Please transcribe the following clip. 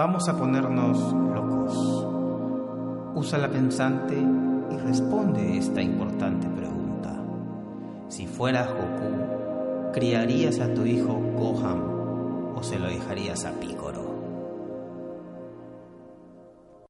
Vamos a ponernos locos. Usa la pensante y responde esta importante pregunta. Si fueras Goku, ¿criarías a tu hijo Gohan o se lo dejarías a Picoro?